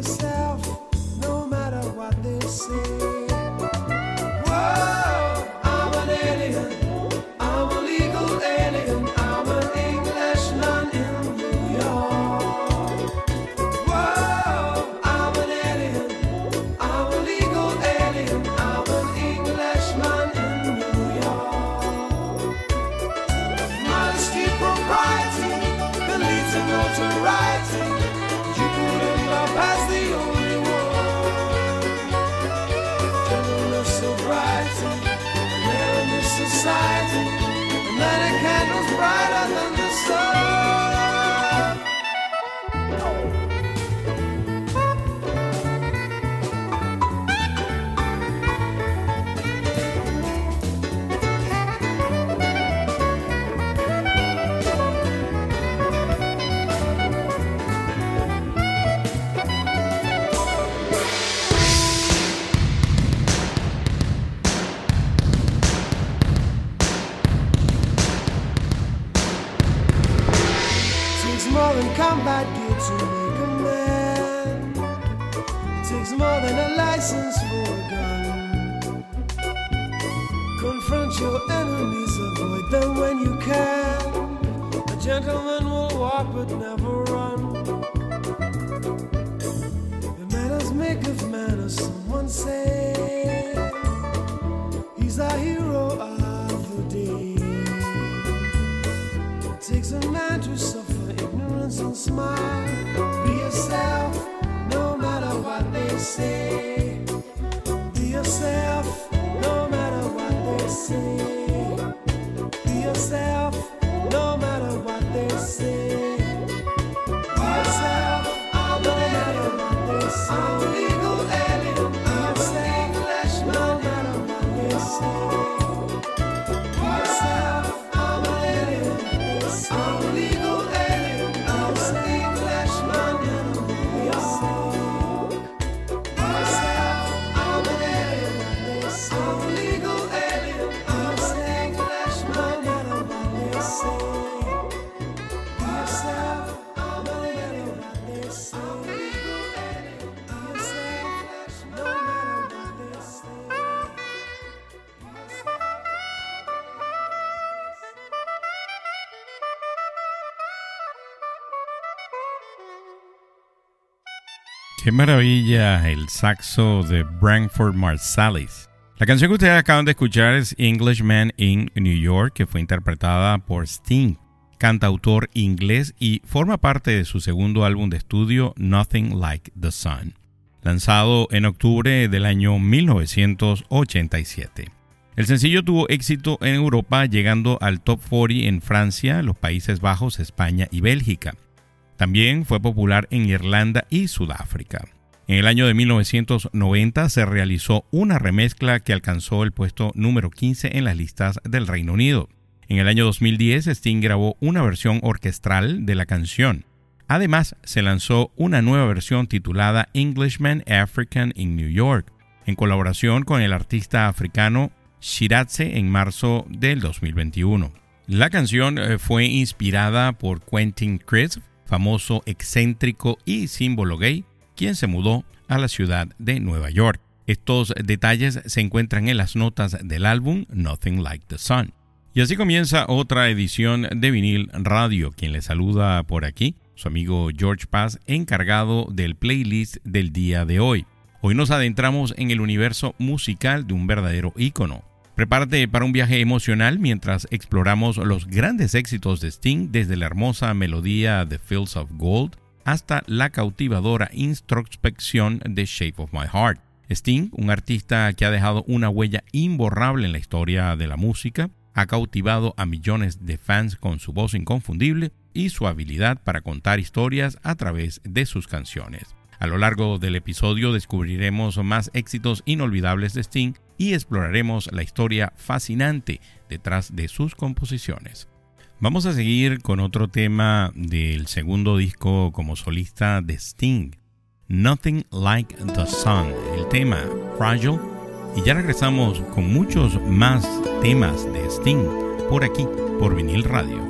yourself. Qué maravilla el saxo de Branford Marsalis. La canción que ustedes acaban de escuchar es Englishman in New York, que fue interpretada por Sting, cantautor inglés y forma parte de su segundo álbum de estudio Nothing Like the Sun, lanzado en octubre del año 1987. El sencillo tuvo éxito en Europa, llegando al top 40 en Francia, los Países Bajos, España y Bélgica. También fue popular en Irlanda y Sudáfrica. En el año de 1990 se realizó una remezcla que alcanzó el puesto número 15 en las listas del Reino Unido. En el año 2010 Sting grabó una versión orquestral de la canción. Además, se lanzó una nueva versión titulada Englishman African in New York, en colaboración con el artista africano Shiratse en marzo del 2021. La canción eh, fue inspirada por Quentin Crisp, famoso excéntrico y símbolo gay, quien se mudó a la ciudad de Nueva York. Estos detalles se encuentran en las notas del álbum Nothing Like the Sun. Y así comienza otra edición de vinil radio. Quien le saluda por aquí, su amigo George Paz, encargado del playlist del día de hoy. Hoy nos adentramos en el universo musical de un verdadero ícono. Prepárate para un viaje emocional mientras exploramos los grandes éxitos de Sting desde la hermosa melodía The Fields of Gold hasta la cautivadora introspección de Shape of My Heart. Sting, un artista que ha dejado una huella imborrable en la historia de la música, ha cautivado a millones de fans con su voz inconfundible y su habilidad para contar historias a través de sus canciones. A lo largo del episodio descubriremos más éxitos inolvidables de Sting y exploraremos la historia fascinante detrás de sus composiciones. Vamos a seguir con otro tema del segundo disco como solista de Sting, Nothing Like the Sun, el tema Fragile. Y ya regresamos con muchos más temas de Sting por aquí, por vinil radio.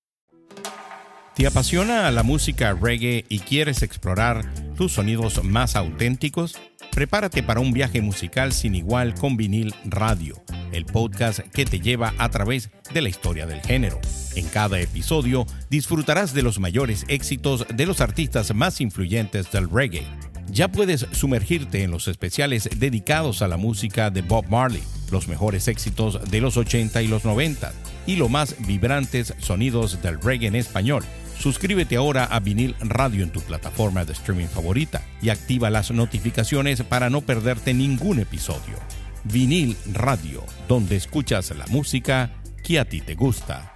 ¿Te apasiona la música reggae y quieres explorar tus sonidos más auténticos? Prepárate para un viaje musical sin igual con vinil radio, el podcast que te lleva a través de la historia del género. En cada episodio disfrutarás de los mayores éxitos de los artistas más influyentes del reggae. Ya puedes sumergirte en los especiales dedicados a la música de Bob Marley, los mejores éxitos de los 80 y los 90 y los más vibrantes sonidos del reggae en español Suscríbete ahora a Vinil Radio en tu plataforma de streaming favorita y activa las notificaciones para no perderte ningún episodio. Vinil Radio, donde escuchas la música que a ti te gusta.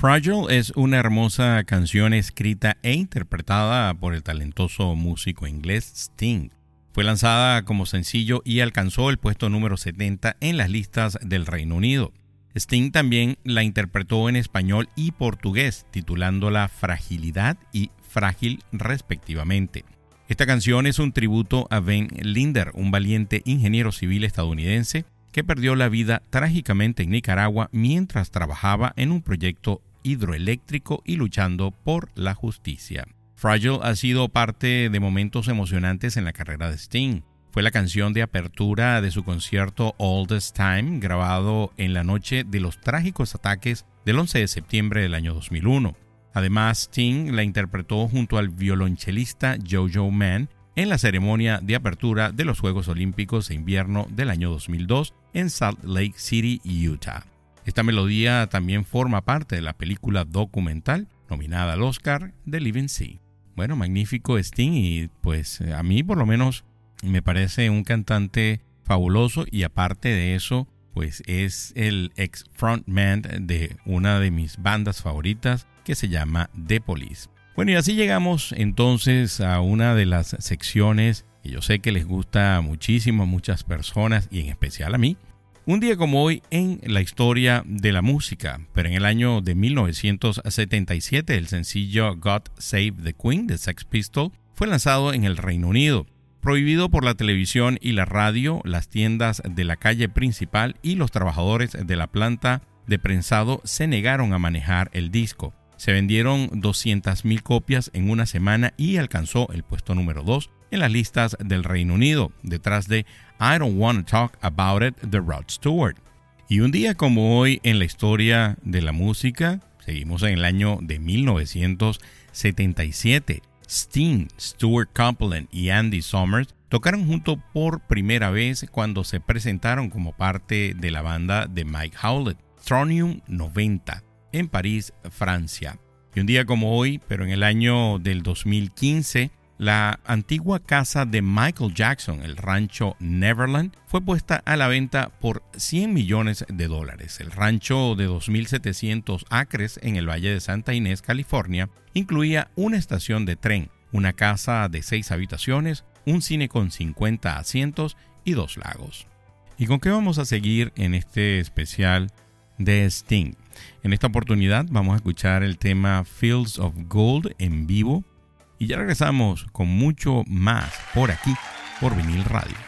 Fragile es una hermosa canción escrita e interpretada por el talentoso músico inglés Sting. Fue lanzada como sencillo y alcanzó el puesto número 70 en las listas del Reino Unido. Sting también la interpretó en español y portugués, titulándola Fragilidad y Frágil respectivamente. Esta canción es un tributo a Ben Linder, un valiente ingeniero civil estadounidense que perdió la vida trágicamente en Nicaragua mientras trabajaba en un proyecto hidroeléctrico y luchando por la justicia. Fragile ha sido parte de momentos emocionantes en la carrera de Sting. Fue la canción de apertura de su concierto All This Time, grabado en la noche de los trágicos ataques del 11 de septiembre del año 2001. Además, Sting la interpretó junto al violonchelista Jojo Mann en la ceremonia de apertura de los Juegos Olímpicos de Invierno del año 2002 en Salt Lake City, Utah. Esta melodía también forma parte de la película documental nominada al Oscar de Living Sea. Bueno, magnífico Sting y pues a mí por lo menos me parece un cantante fabuloso y aparte de eso, pues es el ex frontman de una de mis bandas favoritas que se llama The Police. Bueno, y así llegamos entonces a una de las secciones que yo sé que les gusta muchísimo a muchas personas y en especial a mí. Un día como hoy en la historia de la música, pero en el año de 1977 el sencillo God Save the Queen de Sex Pistol fue lanzado en el Reino Unido. Prohibido por la televisión y la radio, las tiendas de la calle principal y los trabajadores de la planta de prensado se negaron a manejar el disco. Se vendieron 200.000 copias en una semana y alcanzó el puesto número 2 en las listas del Reino Unido, detrás de I Don't Wanna Talk About It de Rod Stewart. Y un día como hoy en la historia de la música, seguimos en el año de 1977. Sting, Stuart Copeland y Andy Summers tocaron juntos por primera vez cuando se presentaron como parte de la banda de Mike Howlett, Tronium 90, en París, Francia. Y un día como hoy, pero en el año del 2015, la antigua casa de Michael Jackson, el rancho Neverland, fue puesta a la venta por 100 millones de dólares. El rancho de 2.700 acres en el Valle de Santa Inés, California, incluía una estación de tren, una casa de 6 habitaciones, un cine con 50 asientos y dos lagos. ¿Y con qué vamos a seguir en este especial de Sting? En esta oportunidad vamos a escuchar el tema Fields of Gold en vivo y ya regresamos con mucho más por aquí, por vinil radio.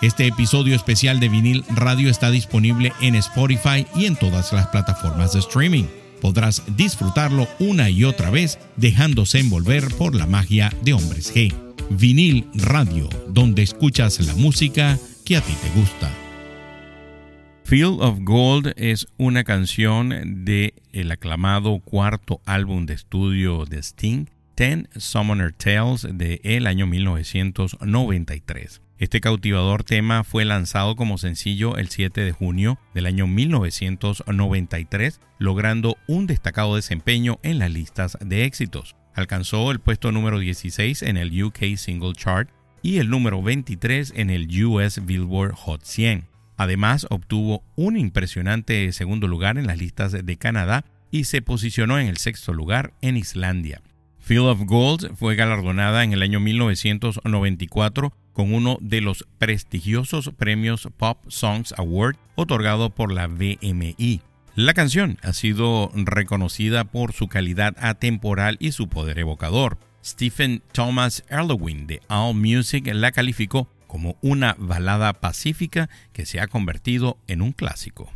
Este episodio especial de vinil radio está disponible en Spotify y en todas las plataformas de streaming. Podrás disfrutarlo una y otra vez dejándose envolver por la magia de Hombres G. Vinil Radio, donde escuchas la música que a ti te gusta. Field of Gold es una canción de el aclamado cuarto álbum de estudio de Sting, Ten Summoner Tales de el año 1993. Este cautivador tema fue lanzado como sencillo el 7 de junio del año 1993, logrando un destacado desempeño en las listas de éxitos. Alcanzó el puesto número 16 en el UK Single Chart y el número 23 en el US Billboard Hot 100. Además, obtuvo un impresionante segundo lugar en las listas de Canadá y se posicionó en el sexto lugar en Islandia. Field of Gold fue galardonada en el año 1994 con uno de los prestigiosos premios Pop Songs Award otorgado por la VMI. La canción ha sido reconocida por su calidad atemporal y su poder evocador. Stephen Thomas Erlewine de AllMusic la calificó como una balada pacífica que se ha convertido en un clásico.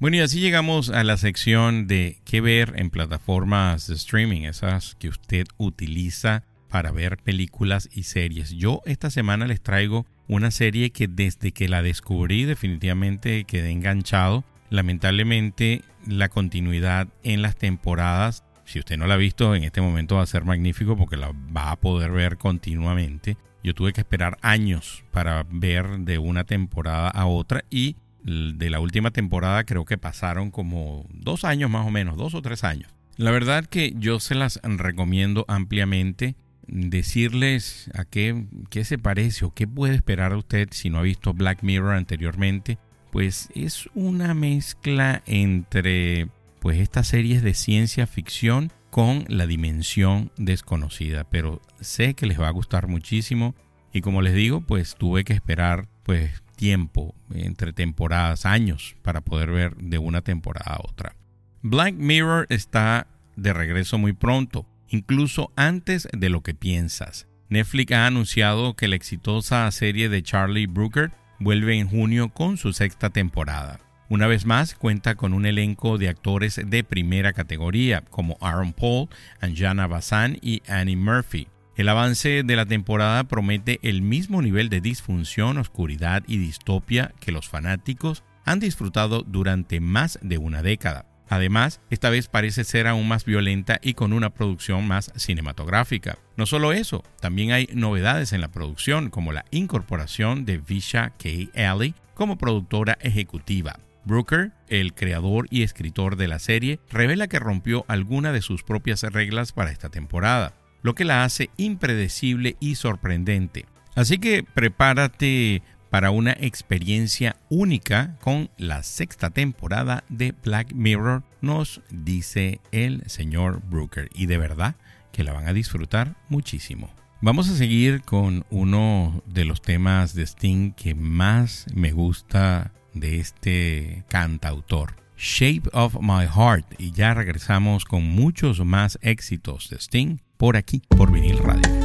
Bueno, y así llegamos a la sección de qué ver en plataformas de streaming, esas que usted utiliza para ver películas y series. Yo esta semana les traigo una serie que desde que la descubrí definitivamente quedé enganchado. Lamentablemente la continuidad en las temporadas Si usted no la ha visto, en este momento va a ser magnífico porque la va a poder ver continuamente. Yo tuve que esperar años para ver de una temporada a otra y de la última temporada creo que pasaron como dos años más o menos, dos o tres años. La verdad que yo se las recomiendo ampliamente. Decirles a qué, qué se parece o qué puede esperar usted si no ha visto Black Mirror anteriormente. Pues es una mezcla entre pues estas series de ciencia ficción con la dimensión desconocida. Pero sé que les va a gustar muchísimo. Y como les digo, pues tuve que esperar pues tiempo entre temporadas, años, para poder ver de una temporada a otra. Black Mirror está de regreso muy pronto, incluso antes de lo que piensas. Netflix ha anunciado que la exitosa serie de Charlie Brooker vuelve en junio con su sexta temporada. Una vez más cuenta con un elenco de actores de primera categoría como Aaron Paul, Anjana Bazan y Annie Murphy. El avance de la temporada promete el mismo nivel de disfunción, oscuridad y distopia que los fanáticos han disfrutado durante más de una década. Además, esta vez parece ser aún más violenta y con una producción más cinematográfica. No solo eso, también hay novedades en la producción, como la incorporación de Visha K. Alley como productora ejecutiva. Brooker, el creador y escritor de la serie, revela que rompió alguna de sus propias reglas para esta temporada lo que la hace impredecible y sorprendente. Así que prepárate para una experiencia única con la sexta temporada de Black Mirror, nos dice el señor Brooker. Y de verdad que la van a disfrutar muchísimo. Vamos a seguir con uno de los temas de Sting que más me gusta de este cantautor. Shape of My Heart y ya regresamos con muchos más éxitos de Sting por aquí, por vinil radio.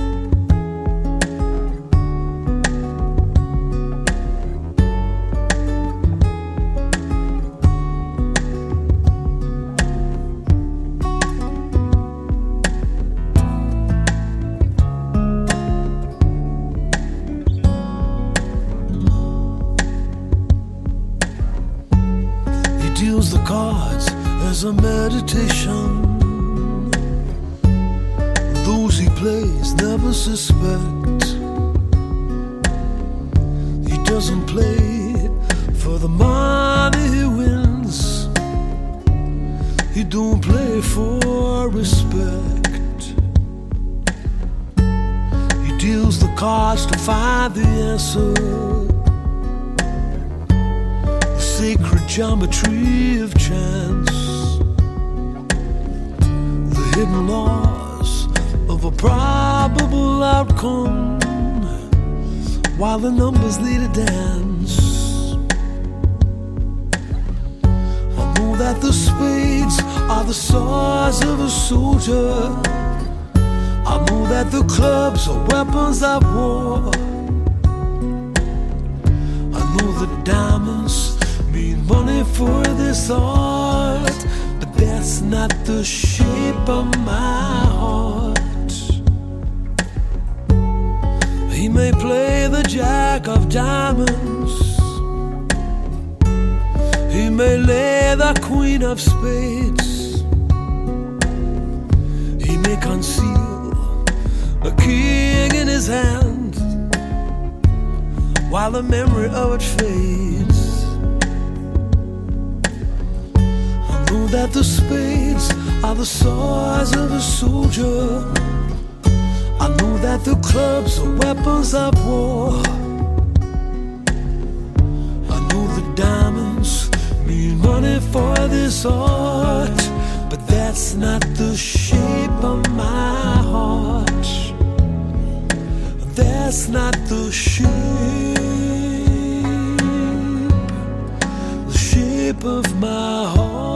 This art, but that's not the shape of my heart. That's not the shape, the shape of my heart.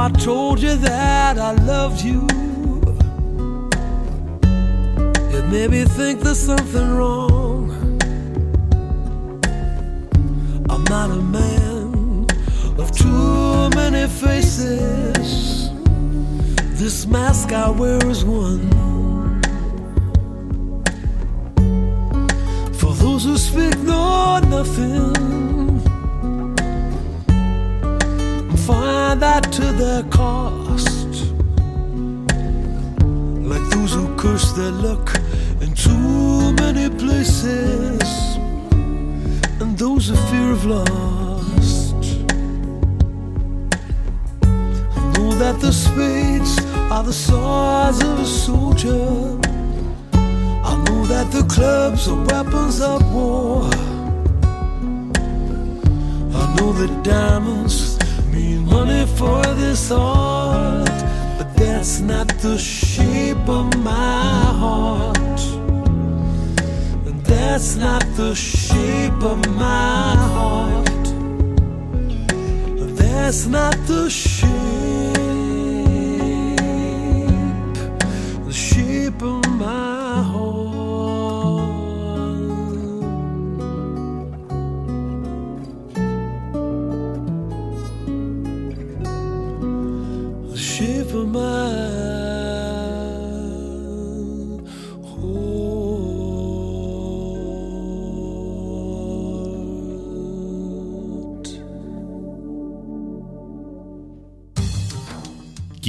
I told you that I loved you, maybe think there's something wrong. I'm not a man of too many faces. This mask I wear is one. For those who speak no nothing, that to their cost. Like those who curse their luck in too many places, and those who fear of lost. Know that the spades are the swords of a soldier. I know that the clubs are weapons of war. I know that diamonds for this art, but that's not the shape of my heart. That's not the shape of my heart. That's not the shape,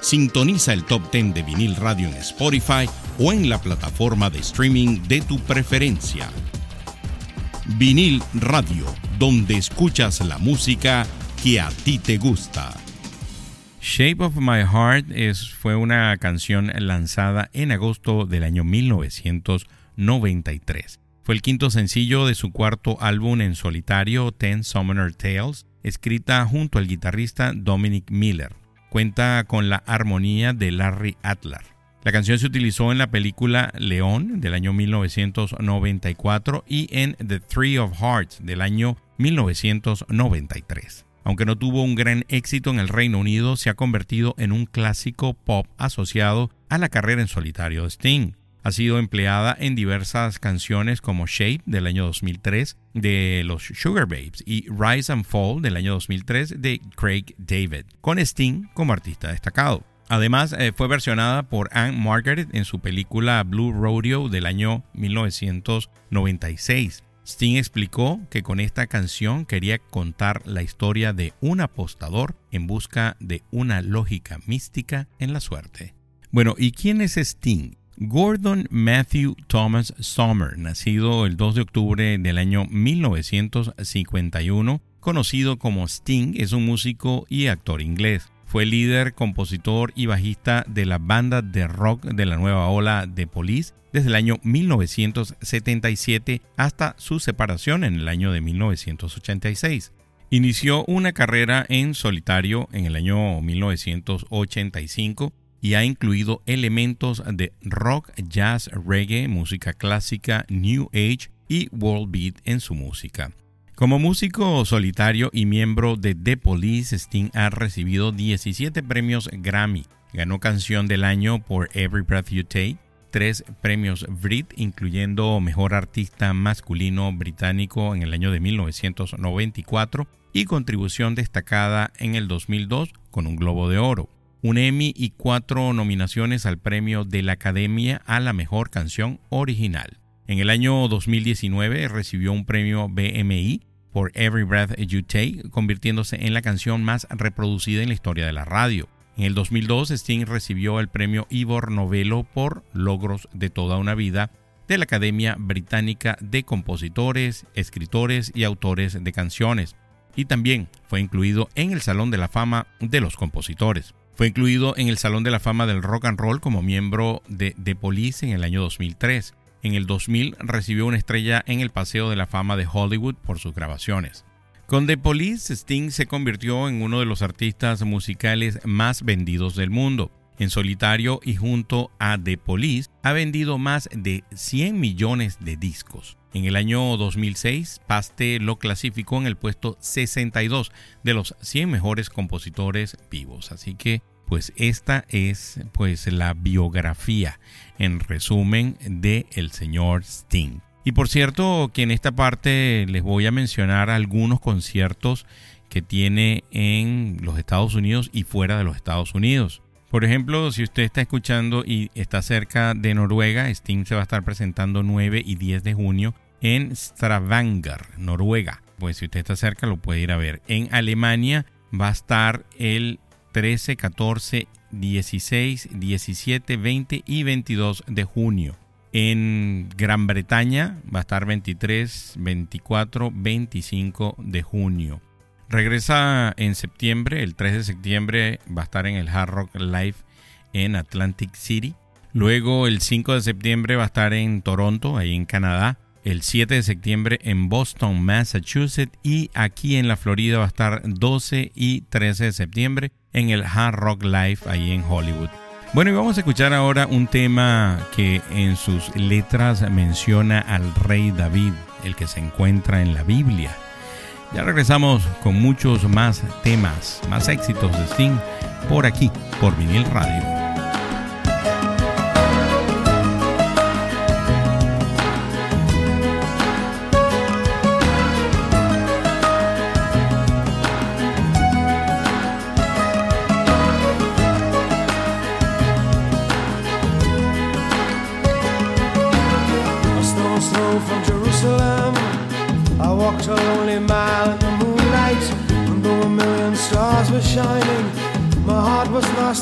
Sintoniza el Top 10 de Vinil Radio en Spotify o en la plataforma de streaming de tu preferencia. Vinil Radio, donde escuchas la música que a ti te gusta. Shape of My Heart es, fue una canción lanzada en agosto del año 1993. Fue el quinto sencillo de su cuarto álbum en solitario, Ten Summoner Tales, escrita junto al guitarrista Dominic Miller. Cuenta con la armonía de Larry Adler. La canción se utilizó en la película León del año 1994 y en The Three of Hearts del año 1993. Aunque no tuvo un gran éxito en el Reino Unido, se ha convertido en un clásico pop asociado a la carrera en solitario de Sting. Ha sido empleada en diversas canciones como Shape del año 2003 de los Sugar Babes y Rise and Fall del año 2003 de Craig David, con Sting como artista destacado. Además, eh, fue versionada por Anne Margaret en su película Blue Rodeo del año 1996. Sting explicó que con esta canción quería contar la historia de un apostador en busca de una lógica mística en la suerte. Bueno, ¿y quién es Sting? Gordon Matthew Thomas Sommer, nacido el 2 de octubre del año 1951, conocido como Sting, es un músico y actor inglés. Fue líder, compositor y bajista de la banda de rock de la nueva ola de Police desde el año 1977 hasta su separación en el año de 1986. Inició una carrera en solitario en el año 1985 y ha incluido elementos de rock, jazz, reggae, música clásica, new age y world beat en su música. Como músico solitario y miembro de The Police, Sting ha recibido 17 premios Grammy. Ganó Canción del Año por Every Breath You Take, tres premios Brit, incluyendo Mejor Artista Masculino Británico en el año de 1994 y contribución destacada en el 2002 con un Globo de Oro, un Emmy y cuatro nominaciones al premio de la Academia a la Mejor Canción Original. En el año 2019 recibió un premio BMI por Every Breath You Take, convirtiéndose en la canción más reproducida en la historia de la radio. En el 2002, Sting recibió el premio Ivor Novello por Logros de toda una vida de la Academia Británica de Compositores, Escritores y Autores de Canciones, y también fue incluido en el Salón de la Fama de los Compositores. Fue incluido en el Salón de la Fama del Rock and Roll como miembro de The Police en el año 2003. En el 2000 recibió una estrella en el Paseo de la Fama de Hollywood por sus grabaciones. Con The Police, Sting se convirtió en uno de los artistas musicales más vendidos del mundo. En solitario y junto a The Police ha vendido más de 100 millones de discos. En el año 2006, Paste lo clasificó en el puesto 62 de los 100 mejores compositores vivos. Así que, pues esta es pues la biografía en resumen de el señor Sting. Y por cierto, que en esta parte les voy a mencionar algunos conciertos que tiene en los Estados Unidos y fuera de los Estados Unidos. Por ejemplo, si usted está escuchando y está cerca de Noruega, Sting se va a estar presentando 9 y 10 de junio en Stavanger, Noruega. Pues si usted está cerca lo puede ir a ver. En Alemania va a estar el 13, 14, 16, 17, 20 y 22 de junio. En Gran Bretaña va a estar 23, 24, 25 de junio. Regresa en septiembre, el 3 de septiembre va a estar en el Hard Rock Live en Atlantic City. Luego el 5 de septiembre va a estar en Toronto, ahí en Canadá. El 7 de septiembre en Boston, Massachusetts. Y aquí en la Florida va a estar 12 y 13 de septiembre en el Hard Rock Live, ahí en Hollywood. Bueno, y vamos a escuchar ahora un tema que en sus letras menciona al rey David, el que se encuentra en la Biblia. Ya regresamos con muchos más temas, más éxitos de Sting por aquí, por Vinil Radio.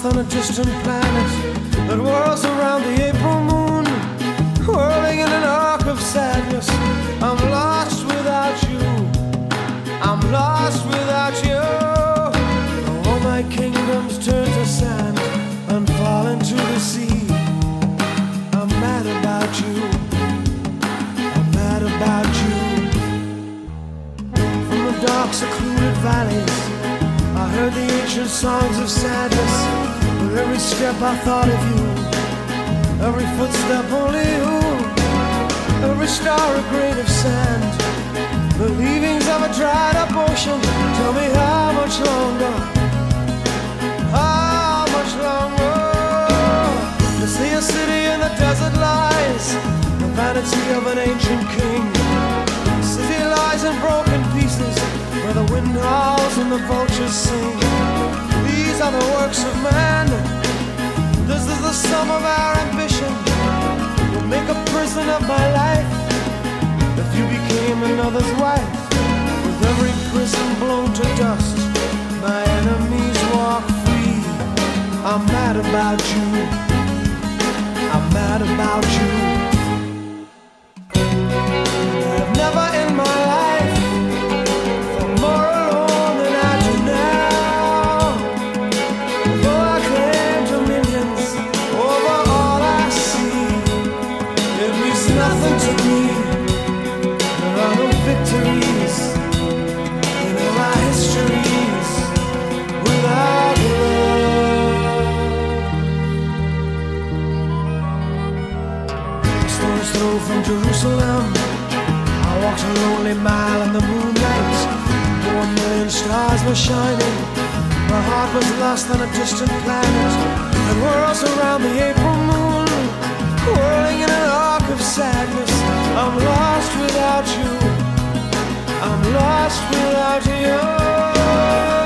On a distant planet that whirls around the April moon, whirling in an arc of sadness. I'm lost without you. I'm lost without you. All my kingdoms turn to sand and fall into the sea. Valleys, I heard the ancient songs of sadness With every step I thought of you, every footstep only you, every star a grain of sand, the leavings of a dried up ocean. Tell me how much longer, how much longer? To see a city in the desert lies, the vanity of an ancient king. The city lies in broken pieces, where the wind howls and the vultures sing. These are the works of man. This is the sum of our ambition. You'll make a prison of my life if you became another's wife. With every prison blown to dust, my enemies walk free. I'm mad about you. I'm mad about you. A lonely mile in the moonlight. One million stars were shining. My heart was lost on a distant planet. And whirls around the April moon, whirling in an arc of sadness. I'm lost without you. I'm lost without you.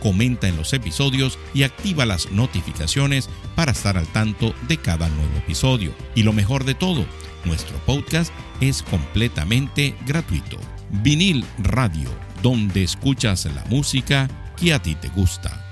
comenta en los episodios y activa las notificaciones para estar al tanto de cada nuevo episodio. Y lo mejor de todo, nuestro podcast es completamente gratuito. Vinil Radio, donde escuchas la música que a ti te gusta.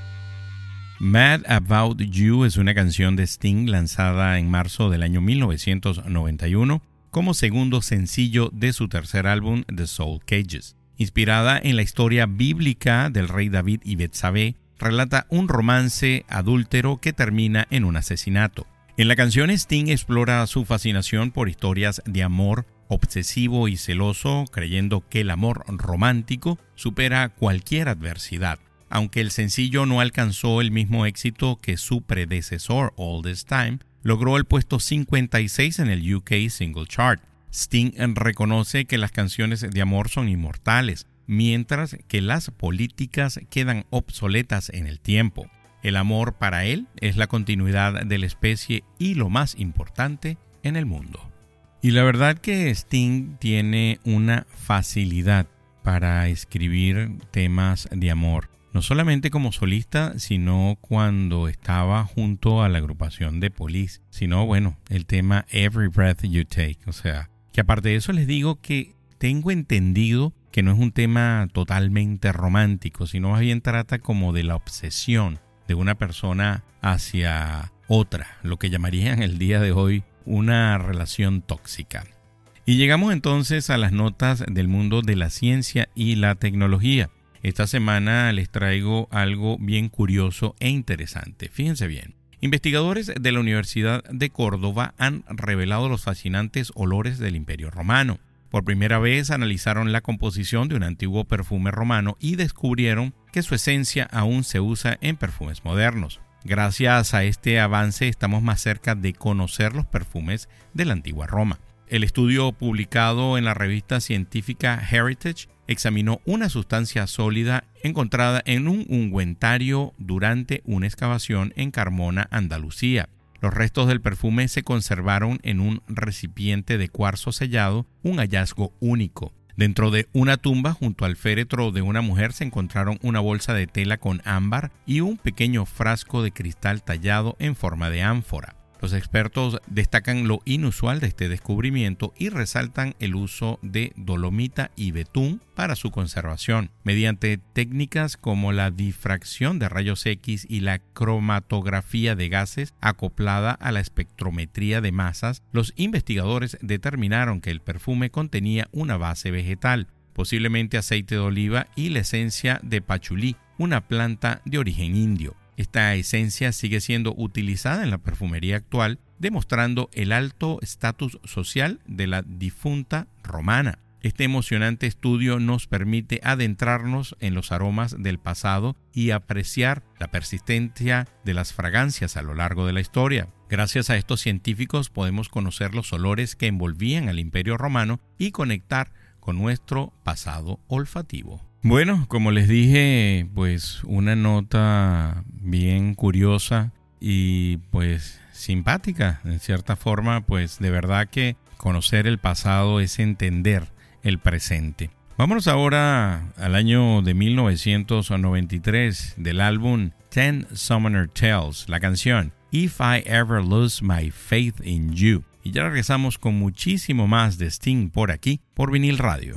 Mad About You es una canción de Sting lanzada en marzo del año 1991 como segundo sencillo de su tercer álbum The Soul Cages. Inspirada en la historia bíblica del rey David y Betsabé, relata un romance adúltero que termina en un asesinato. En la canción Sting explora su fascinación por historias de amor obsesivo y celoso, creyendo que el amor romántico supera cualquier adversidad. Aunque el sencillo no alcanzó el mismo éxito que su predecesor All This Time, logró el puesto 56 en el UK Single Chart. Sting reconoce que las canciones de amor son inmortales, mientras que las políticas quedan obsoletas en el tiempo. El amor para él es la continuidad de la especie y lo más importante en el mundo. Y la verdad que Sting tiene una facilidad para escribir temas de amor, no solamente como solista, sino cuando estaba junto a la agrupación de Police, sino bueno, el tema Every Breath You Take, o sea, que aparte de eso les digo que tengo entendido que no es un tema totalmente romántico, sino más bien trata como de la obsesión de una persona hacia otra, lo que llamarían el día de hoy una relación tóxica. Y llegamos entonces a las notas del mundo de la ciencia y la tecnología. Esta semana les traigo algo bien curioso e interesante. Fíjense bien. Investigadores de la Universidad de Córdoba han revelado los fascinantes olores del Imperio Romano. Por primera vez analizaron la composición de un antiguo perfume romano y descubrieron que su esencia aún se usa en perfumes modernos. Gracias a este avance estamos más cerca de conocer los perfumes de la antigua Roma. El estudio publicado en la revista científica Heritage examinó una sustancia sólida encontrada en un ungüentario durante una excavación en Carmona, Andalucía. Los restos del perfume se conservaron en un recipiente de cuarzo sellado, un hallazgo único. Dentro de una tumba junto al féretro de una mujer se encontraron una bolsa de tela con ámbar y un pequeño frasco de cristal tallado en forma de ánfora. Los expertos destacan lo inusual de este descubrimiento y resaltan el uso de dolomita y betún para su conservación. Mediante técnicas como la difracción de rayos X y la cromatografía de gases acoplada a la espectrometría de masas, los investigadores determinaron que el perfume contenía una base vegetal, posiblemente aceite de oliva y la esencia de pachulí, una planta de origen indio. Esta esencia sigue siendo utilizada en la perfumería actual, demostrando el alto estatus social de la difunta romana. Este emocionante estudio nos permite adentrarnos en los aromas del pasado y apreciar la persistencia de las fragancias a lo largo de la historia. Gracias a estos científicos podemos conocer los olores que envolvían al imperio romano y conectar con nuestro pasado olfativo. Bueno, como les dije, pues una nota bien curiosa y pues simpática, en cierta forma, pues de verdad que conocer el pasado es entender el presente. Vámonos ahora al año de 1993 del álbum Ten Summoner Tales, la canción If I Ever Lose My Faith in You. Y ya regresamos con muchísimo más de Sting por aquí, por vinil radio.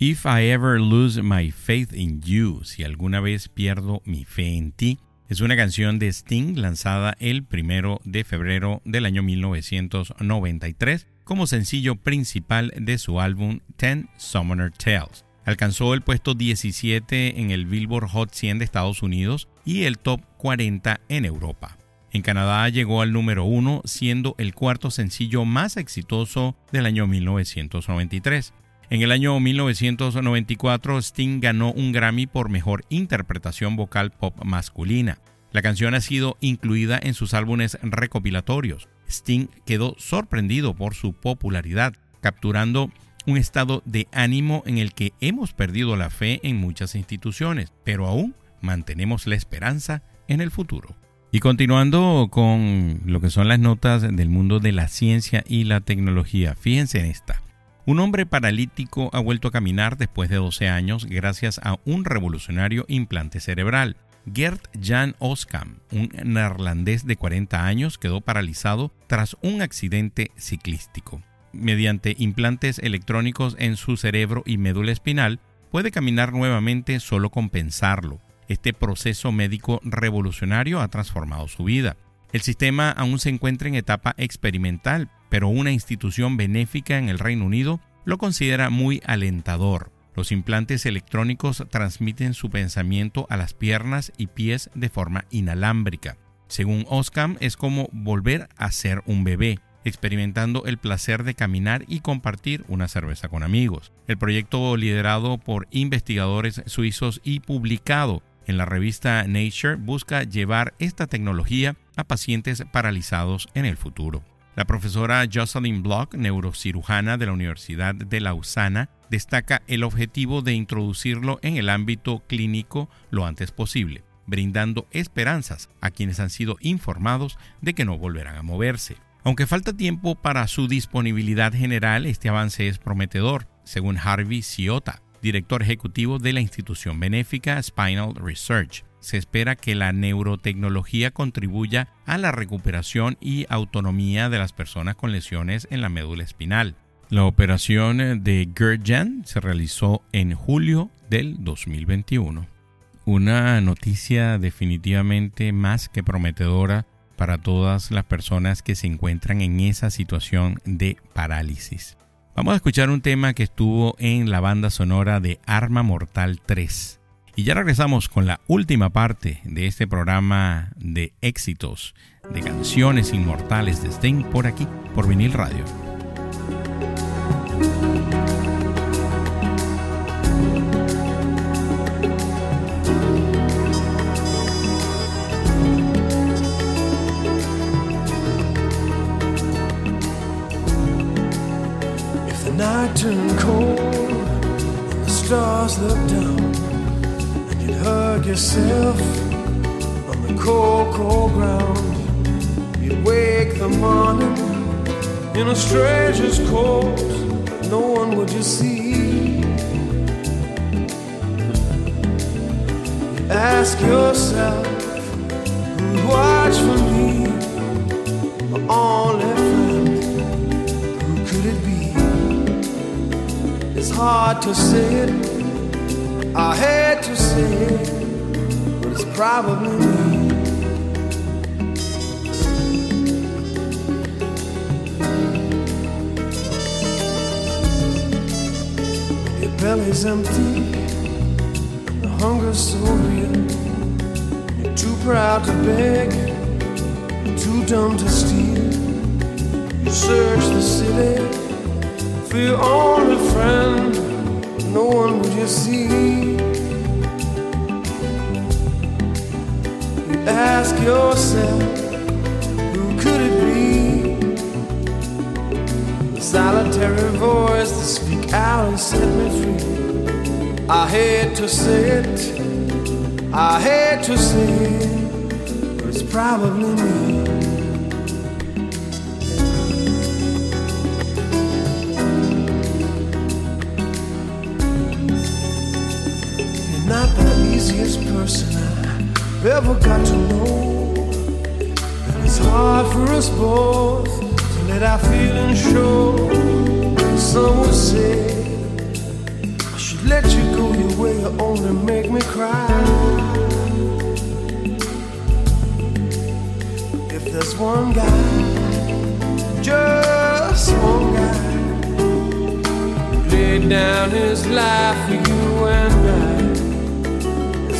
If I ever lose my faith in you, si alguna vez pierdo mi fe en ti, es una canción de Sting lanzada el primero de febrero del año 1993 como sencillo principal de su álbum Ten Summoner Tales. Alcanzó el puesto 17 en el Billboard Hot 100 de Estados Unidos y el top 40 en Europa. En Canadá llegó al número 1, siendo el cuarto sencillo más exitoso del año 1993. En el año 1994, Sting ganó un Grammy por mejor interpretación vocal pop masculina. La canción ha sido incluida en sus álbumes recopilatorios. Sting quedó sorprendido por su popularidad, capturando un estado de ánimo en el que hemos perdido la fe en muchas instituciones, pero aún mantenemos la esperanza en el futuro. Y continuando con lo que son las notas del mundo de la ciencia y la tecnología, fíjense en esta. Un hombre paralítico ha vuelto a caminar después de 12 años gracias a un revolucionario implante cerebral. Gert Jan Oskam, un neerlandés de 40 años, quedó paralizado tras un accidente ciclístico. Mediante implantes electrónicos en su cerebro y médula espinal, puede caminar nuevamente solo con pensarlo. Este proceso médico revolucionario ha transformado su vida. El sistema aún se encuentra en etapa experimental, pero una institución benéfica en el Reino Unido lo considera muy alentador. Los implantes electrónicos transmiten su pensamiento a las piernas y pies de forma inalámbrica. Según Oscam, es como volver a ser un bebé, experimentando el placer de caminar y compartir una cerveza con amigos. El proyecto liderado por investigadores suizos y publicado en la revista Nature busca llevar esta tecnología a pacientes paralizados en el futuro. La profesora Jocelyn Block, neurocirujana de la Universidad de Lausana, destaca el objetivo de introducirlo en el ámbito clínico lo antes posible, brindando esperanzas a quienes han sido informados de que no volverán a moverse. Aunque falta tiempo para su disponibilidad general, este avance es prometedor, según Harvey Ciota, director ejecutivo de la institución benéfica Spinal Research se espera que la neurotecnología contribuya a la recuperación y autonomía de las personas con lesiones en la médula espinal. La operación de Gurjan se realizó en julio del 2021. Una noticia definitivamente más que prometedora para todas las personas que se encuentran en esa situación de parálisis. Vamos a escuchar un tema que estuvo en la banda sonora de Arma Mortal 3 y ya regresamos con la última parte de este programa de éxitos, de canciones inmortales de Sting por aquí, por vinil radio. Stars down hug yourself on the cold, cold ground. You'd wake the morning in a stranger's coat. No one would you see. You'd ask yourself who'd watch for me. My only friend, who could it be? It's hard to say it I hate to say it, but it's probably me. Your belly's empty, the hunger's so real. You're too proud to beg, too dumb to steal. You search the city for your only friend no one would you see. You ask yourself, who could it be? The solitary voice that speak out and set me free. I hate to say it, I hate to say it, but it's probably me. The person I've ever got to know. And it's hard for us both to let our feelings show. Some would say I should let you go your way, you only make me cry. If there's one guy, just one guy, laid down his life for you and I,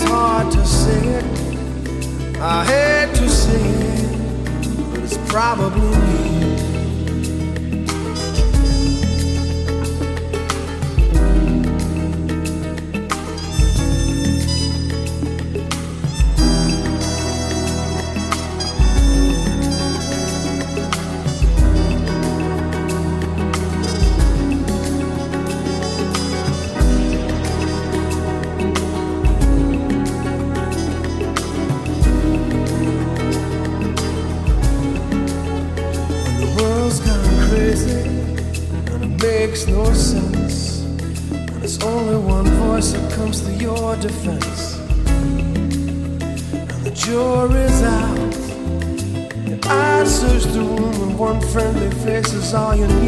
hard to say it. I hate to say it, but it's probably me. Is all you need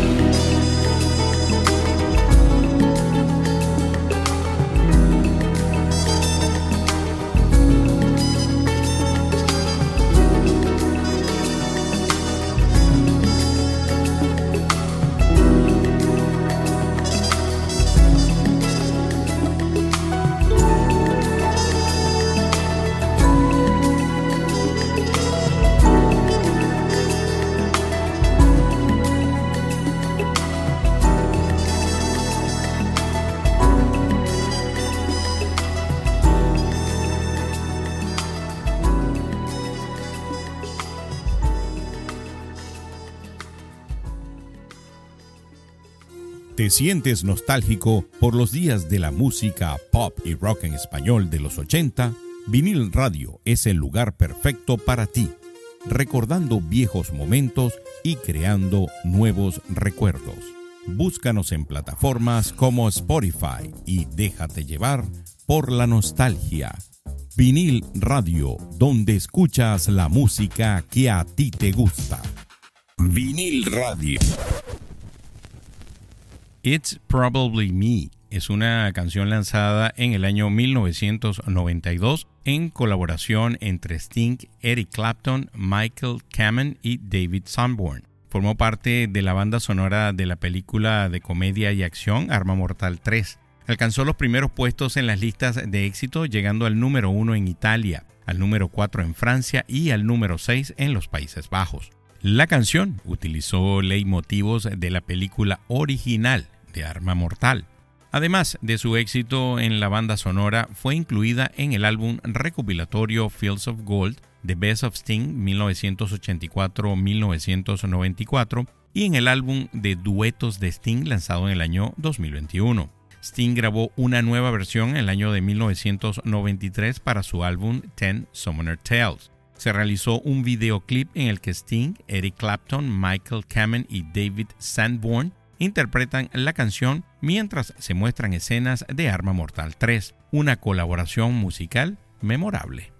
¿Te sientes nostálgico por los días de la música pop y rock en español de los 80? Vinil Radio es el lugar perfecto para ti, recordando viejos momentos y creando nuevos recuerdos. Búscanos en plataformas como Spotify y déjate llevar por la nostalgia. Vinil Radio, donde escuchas la música que a ti te gusta. Vinil Radio. It's Probably Me es una canción lanzada en el año 1992 en colaboración entre Sting, Eric Clapton, Michael Kamen y David Sanborn. Formó parte de la banda sonora de la película de comedia y acción Arma Mortal 3. Alcanzó los primeros puestos en las listas de éxito, llegando al número 1 en Italia, al número 4 en Francia y al número 6 en los Países Bajos. La canción utilizó leitmotivos de la película original de Arma Mortal. Además de su éxito en la banda sonora, fue incluida en el álbum recopilatorio Fields of Gold, The Best of Sting 1984-1994 y en el álbum de duetos de Sting lanzado en el año 2021. Sting grabó una nueva versión en el año de 1993 para su álbum Ten Summoner Tales. Se realizó un videoclip en el que Sting, Eric Clapton, Michael Kamen y David Sanborn interpretan la canción mientras se muestran escenas de Arma Mortal 3, una colaboración musical memorable.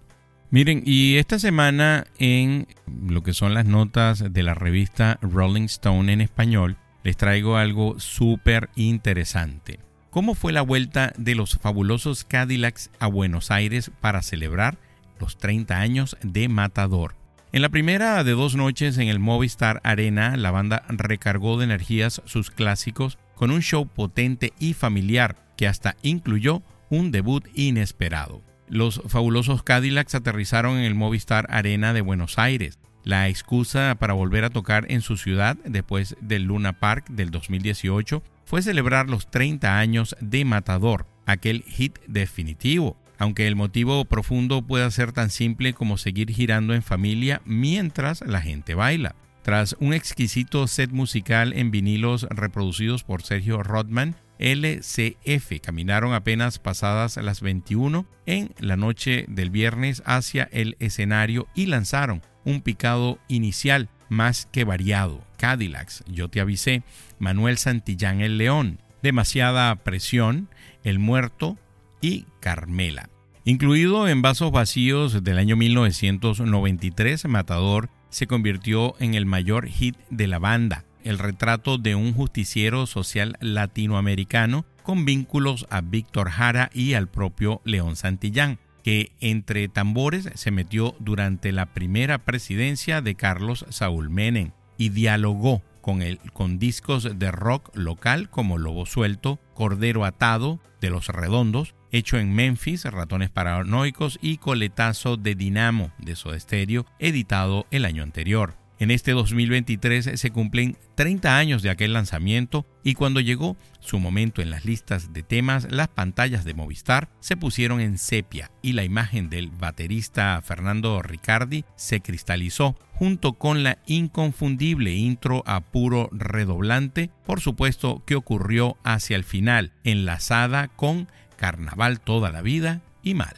Miren, y esta semana en lo que son las notas de la revista Rolling Stone en español, les traigo algo súper interesante. ¿Cómo fue la vuelta de los fabulosos Cadillacs a Buenos Aires para celebrar los 30 años de Matador? En la primera de dos noches en el Movistar Arena, la banda recargó de energías sus clásicos con un show potente y familiar que hasta incluyó un debut inesperado. Los fabulosos Cadillacs aterrizaron en el Movistar Arena de Buenos Aires. La excusa para volver a tocar en su ciudad después del Luna Park del 2018 fue celebrar los 30 años de Matador, aquel hit definitivo. Aunque el motivo profundo pueda ser tan simple como seguir girando en familia mientras la gente baila. Tras un exquisito set musical en vinilos reproducidos por Sergio Rodman, LCF caminaron apenas pasadas las 21 en la noche del viernes hacia el escenario y lanzaron un picado inicial más que variado. Cadillacs, yo te avisé, Manuel Santillán el León, demasiada presión, El Muerto y Carmela. Incluido en Vasos Vacíos del año 1993, Matador se convirtió en el mayor hit de la banda. El retrato de un justiciero social latinoamericano con vínculos a Víctor Jara y al propio León Santillán, que entre tambores se metió durante la primera presidencia de Carlos Saúl Menem y dialogó con, el, con discos de rock local como Lobo Suelto, Cordero Atado, de Los Redondos, hecho en Memphis, Ratones Paranoicos y Coletazo de Dinamo, de Soda Stereo, editado el año anterior. En este 2023 se cumplen 30 años de aquel lanzamiento y cuando llegó su momento en las listas de temas, las pantallas de Movistar se pusieron en sepia y la imagen del baterista Fernando Ricardi se cristalizó junto con la inconfundible intro a puro redoblante, por supuesto que ocurrió hacia el final, enlazada con Carnaval toda la vida y mal.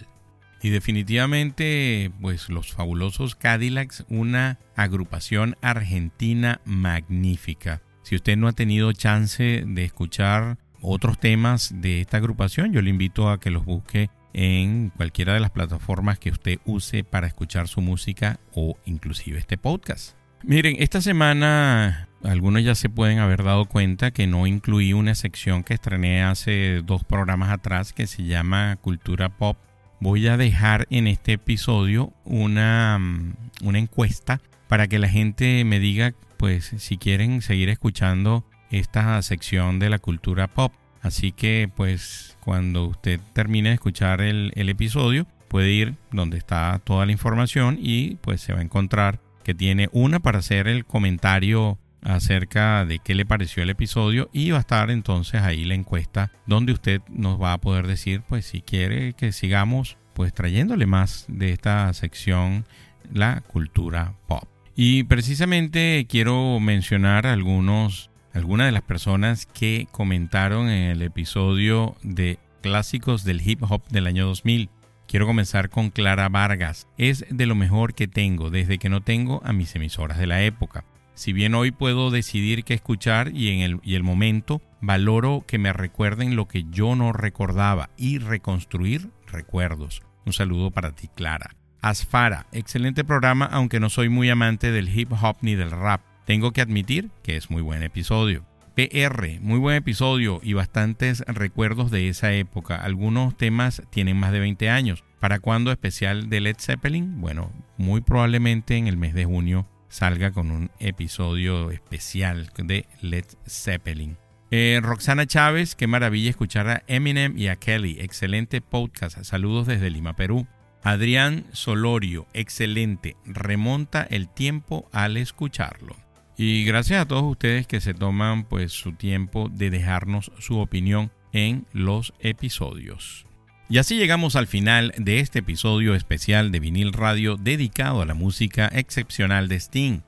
Y definitivamente, pues los fabulosos Cadillacs, una agrupación argentina magnífica. Si usted no ha tenido chance de escuchar otros temas de esta agrupación, yo le invito a que los busque en cualquiera de las plataformas que usted use para escuchar su música o inclusive este podcast. Miren, esta semana algunos ya se pueden haber dado cuenta que no incluí una sección que estrené hace dos programas atrás que se llama Cultura Pop voy a dejar en este episodio una, mm, una encuesta para que la gente me diga pues si quieren seguir escuchando esta sección de la cultura pop. Así que pues cuando usted termine de escuchar el, el episodio puede ir donde está toda la información y pues se va a encontrar que tiene una para hacer el comentario acerca de qué le pareció el episodio y va a estar entonces ahí la encuesta donde usted nos va a poder decir pues si quiere que sigamos pues trayéndole más de esta sección la cultura pop. Y precisamente quiero mencionar algunos algunas de las personas que comentaron en el episodio de clásicos del hip hop del año 2000. Quiero comenzar con Clara Vargas. Es de lo mejor que tengo desde que no tengo a mis emisoras de la época. Si bien hoy puedo decidir qué escuchar y en el, momento, valoro que me recuerden lo que yo no recordaba y reconstruir recuerdos. Un saludo para ti, Clara. Asfara, excelente programa, aunque no soy muy amante del hip hop ni del rap. Tengo que admitir que es muy buen episodio. PR, muy buen episodio y bastantes recuerdos de esa época. Algunos temas tienen más de 20 años. ¿Para cuándo especial de Led Zeppelin? Bueno, muy probablemente en el mes de junio salga con un episodio especial de Led Zeppelin. Eh, Roxana Chávez, qué maravilla escuchar a Eminem y a Kelly. Excelente podcast. Saludos desde Lima, Perú. Adrián Solorio, excelente. Remonta el tiempo al escucharlo. Y gracias a todos ustedes que se toman pues su tiempo de dejarnos su opinión en los episodios. Y así llegamos al final de este episodio especial de vinil radio dedicado a la música excepcional de Sting.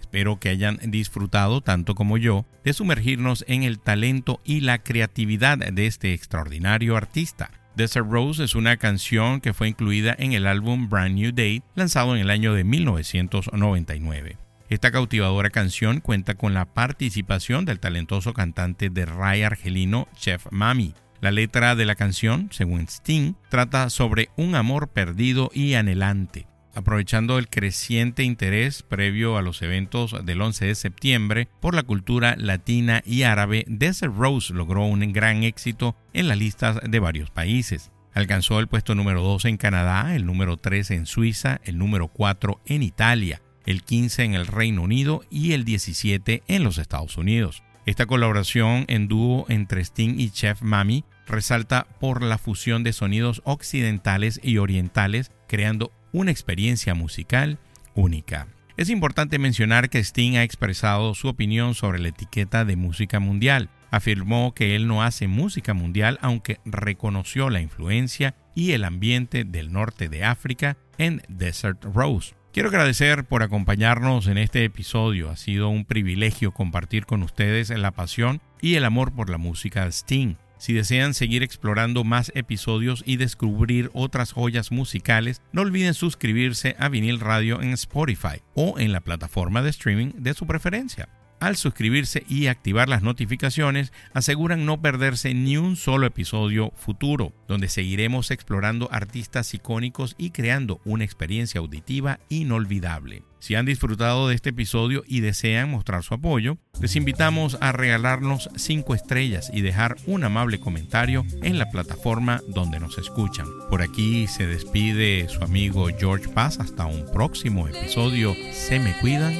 Espero que hayan disfrutado tanto como yo de sumergirnos en el talento y la creatividad de este extraordinario artista. Desert Rose es una canción que fue incluida en el álbum Brand New Day lanzado en el año de 1999. Esta cautivadora canción cuenta con la participación del talentoso cantante de Ray argelino Chef Mami, la letra de la canción, según Sting, trata sobre un amor perdido y anhelante. aprovechando el creciente interés previo a los eventos del 11 de septiembre por la cultura latina y árabe, Desert Rose logró un gran éxito en las listas de varios países. Alcanzó el puesto número 2 en Canadá, el número 3 en Suiza, el número 4 en Italia, el 15 en el Reino Unido y el 17 en los Estados Unidos. Esta colaboración en dúo entre Sting y Chef Mami resalta por la fusión de sonidos occidentales y orientales, creando una experiencia musical única. Es importante mencionar que Sting ha expresado su opinión sobre la etiqueta de música mundial. Afirmó que él no hace música mundial aunque reconoció la influencia y el ambiente del norte de África en Desert Rose. Quiero agradecer por acompañarnos en este episodio. Ha sido un privilegio compartir con ustedes la pasión y el amor por la música de Sting. Si desean seguir explorando más episodios y descubrir otras joyas musicales, no olviden suscribirse a Vinil Radio en Spotify o en la plataforma de streaming de su preferencia. Al suscribirse y activar las notificaciones, aseguran no perderse ni un solo episodio futuro, donde seguiremos explorando artistas icónicos y creando una experiencia auditiva inolvidable. Si han disfrutado de este episodio y desean mostrar su apoyo, les invitamos a regalarnos 5 estrellas y dejar un amable comentario en la plataforma donde nos escuchan. Por aquí se despide su amigo George Paz. Hasta un próximo episodio. Se me cuidan.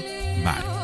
Bye.